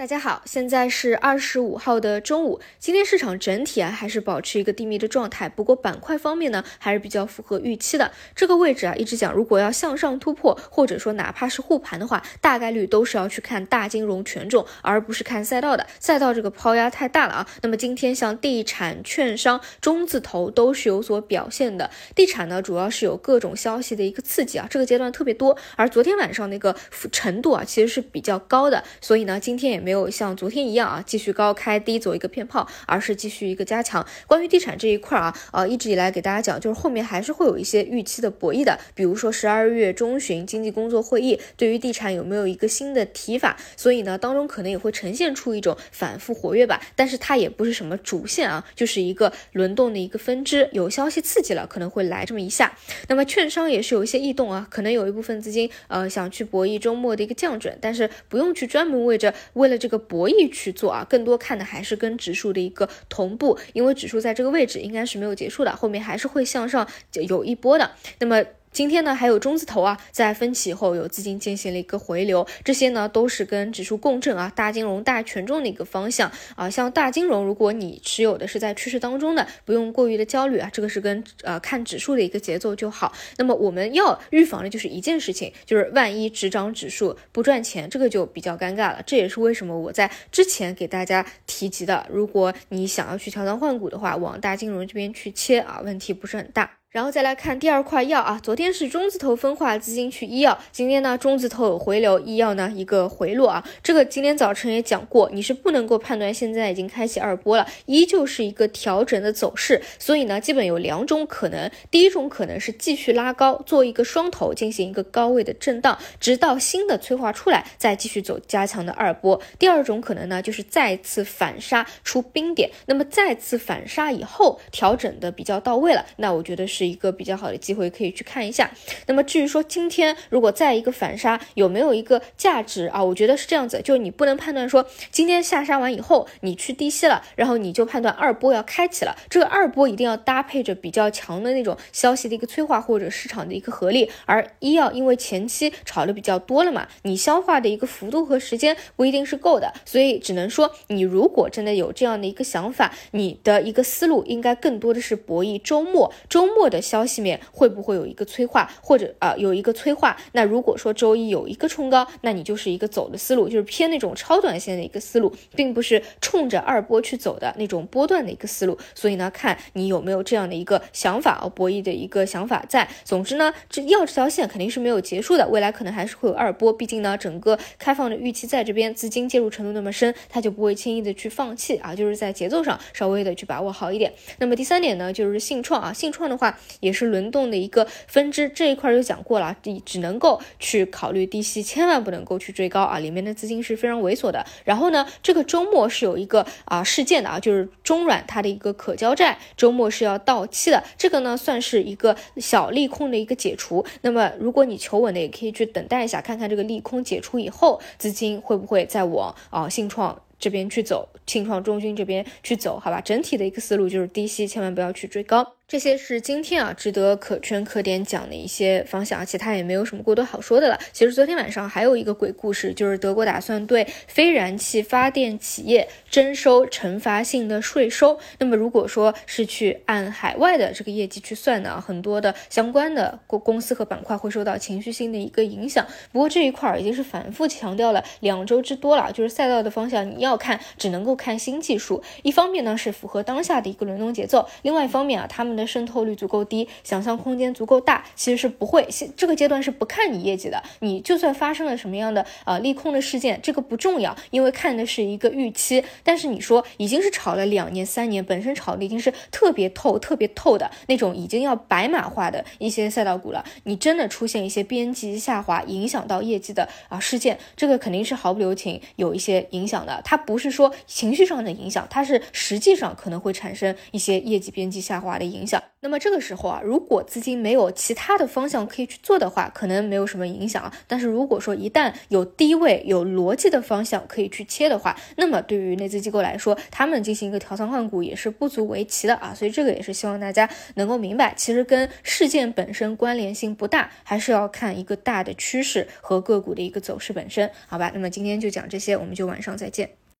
大家好，现在是二十五号的中午。今天市场整体啊还是保持一个低迷的状态，不过板块方面呢还是比较符合预期的。这个位置啊一直讲，如果要向上突破，或者说哪怕是护盘的话，大概率都是要去看大金融权重，而不是看赛道的。赛道这个抛压太大了啊。那么今天像地产、券商、中字头都是有所表现的。地产呢主要是有各种消息的一个刺激啊，这个阶段特别多。而昨天晚上那个程度啊其实是比较高的，所以呢今天也没。没有像昨天一样啊，继续高开低走一个偏炮，而是继续一个加强。关于地产这一块啊，呃，一直以来给大家讲，就是后面还是会有一些预期的博弈的，比如说十二月中旬经济工作会议对于地产有没有一个新的提法，所以呢，当中可能也会呈现出一种反复活跃吧，但是它也不是什么主线啊，就是一个轮动的一个分支，有消息刺激了，可能会来这么一下。那么券商也是有一些异动啊，可能有一部分资金呃想去博弈周末的一个降准，但是不用去专门为着为了。这个博弈去做啊，更多看的还是跟指数的一个同步，因为指数在这个位置应该是没有结束的，后面还是会向上有一波的。那么。今天呢，还有中字头啊，在分歧后有资金进行了一个回流，这些呢都是跟指数共振啊，大金融大权重的一个方向啊。像大金融，如果你持有的是在趋势当中的，不用过于的焦虑啊，这个是跟呃看指数的一个节奏就好。那么我们要预防的就是一件事情，就是万一只涨指数不赚钱，这个就比较尴尬了。这也是为什么我在之前给大家提及的，如果你想要去调仓换股的话，往大金融这边去切啊，问题不是很大。然后再来看第二块药啊，昨天是中字头分化资金去医药，今天呢中字头有回流，医药呢一个回落啊。这个今天早晨也讲过，你是不能够判断现在已经开启二波了，依旧是一个调整的走势。所以呢，基本有两种可能，第一种可能是继续拉高，做一个双头进行一个高位的震荡，直到新的催化出来，再继续走加强的二波。第二种可能呢，就是再次反杀出冰点，那么再次反杀以后调整的比较到位了，那我觉得是。是一个比较好的机会，可以去看一下。那么至于说今天如果再一个反杀，有没有一个价值啊？我觉得是这样子，就你不能判断说今天下杀完以后你去低吸了，然后你就判断二波要开启了。这个二波一定要搭配着比较强的那种消息的一个催化或者市场的一个合力。而医药因为前期炒的比较多了嘛，你消化的一个幅度和时间不一定是够的，所以只能说你如果真的有这样的一个想法，你的一个思路应该更多的是博弈周末，周末。的消息面会不会有一个催化，或者啊有一个催化？那如果说周一有一个冲高，那你就是一个走的思路，就是偏那种超短线的一个思路，并不是冲着二波去走的那种波段的一个思路。所以呢，看你有没有这样的一个想法哦，博弈的一个想法在。总之呢，这要这条线肯定是没有结束的，未来可能还是会有二波。毕竟呢，整个开放的预期在这边，资金介入程度那么深，它就不会轻易的去放弃啊，就是在节奏上稍微的去把握好一点。那么第三点呢，就是信创啊，信创的话。也是轮动的一个分支，这一块就讲过了，只只能够去考虑低吸，千万不能够去追高啊！里面的资金是非常猥琐的。然后呢，这个周末是有一个啊事件的啊，就是中软它的一个可交债周末是要到期的，这个呢算是一个小利空的一个解除。那么如果你求稳的，也可以去等待一下，看看这个利空解除以后，资金会不会再往啊信创这边去走，信创中军这边去走，好吧？整体的一个思路就是低吸，千万不要去追高。这些是今天啊值得可圈可点讲的一些方向，其他也没有什么过多好说的了。其实昨天晚上还有一个鬼故事，就是德国打算对非燃气发电企业征收惩罚性的税收。那么如果说是去按海外的这个业绩去算呢，很多的相关的公公司和板块会受到情绪性的一个影响。不过这一块已经是反复强调了两周之多了，就是赛道的方向你要看，只能够看新技术。一方面呢是符合当下的一个轮动节奏，另外一方面啊他们的。渗透率足够低，想象空间足够大，其实是不会。现这个阶段是不看你业绩的。你就算发生了什么样的呃利空的事件，这个不重要，因为看的是一个预期。但是你说已经是炒了两年、三年，本身炒的已经是特别透、特别透的那种，已经要白马化的一些赛道股了。你真的出现一些边际下滑，影响到业绩的啊事件，这个肯定是毫不留情有一些影响的。它不是说情绪上的影响，它是实际上可能会产生一些业绩边际下滑的影响。那么这个时候啊，如果资金没有其他的方向可以去做的话，可能没有什么影响啊。但是如果说一旦有低位、有逻辑的方向可以去切的话，那么对于内资机构来说，他们进行一个调仓换股也是不足为奇的啊。所以这个也是希望大家能够明白，其实跟事件本身关联性不大，还是要看一个大的趋势和个股的一个走势本身，好吧？那么今天就讲这些，我们就晚上再见。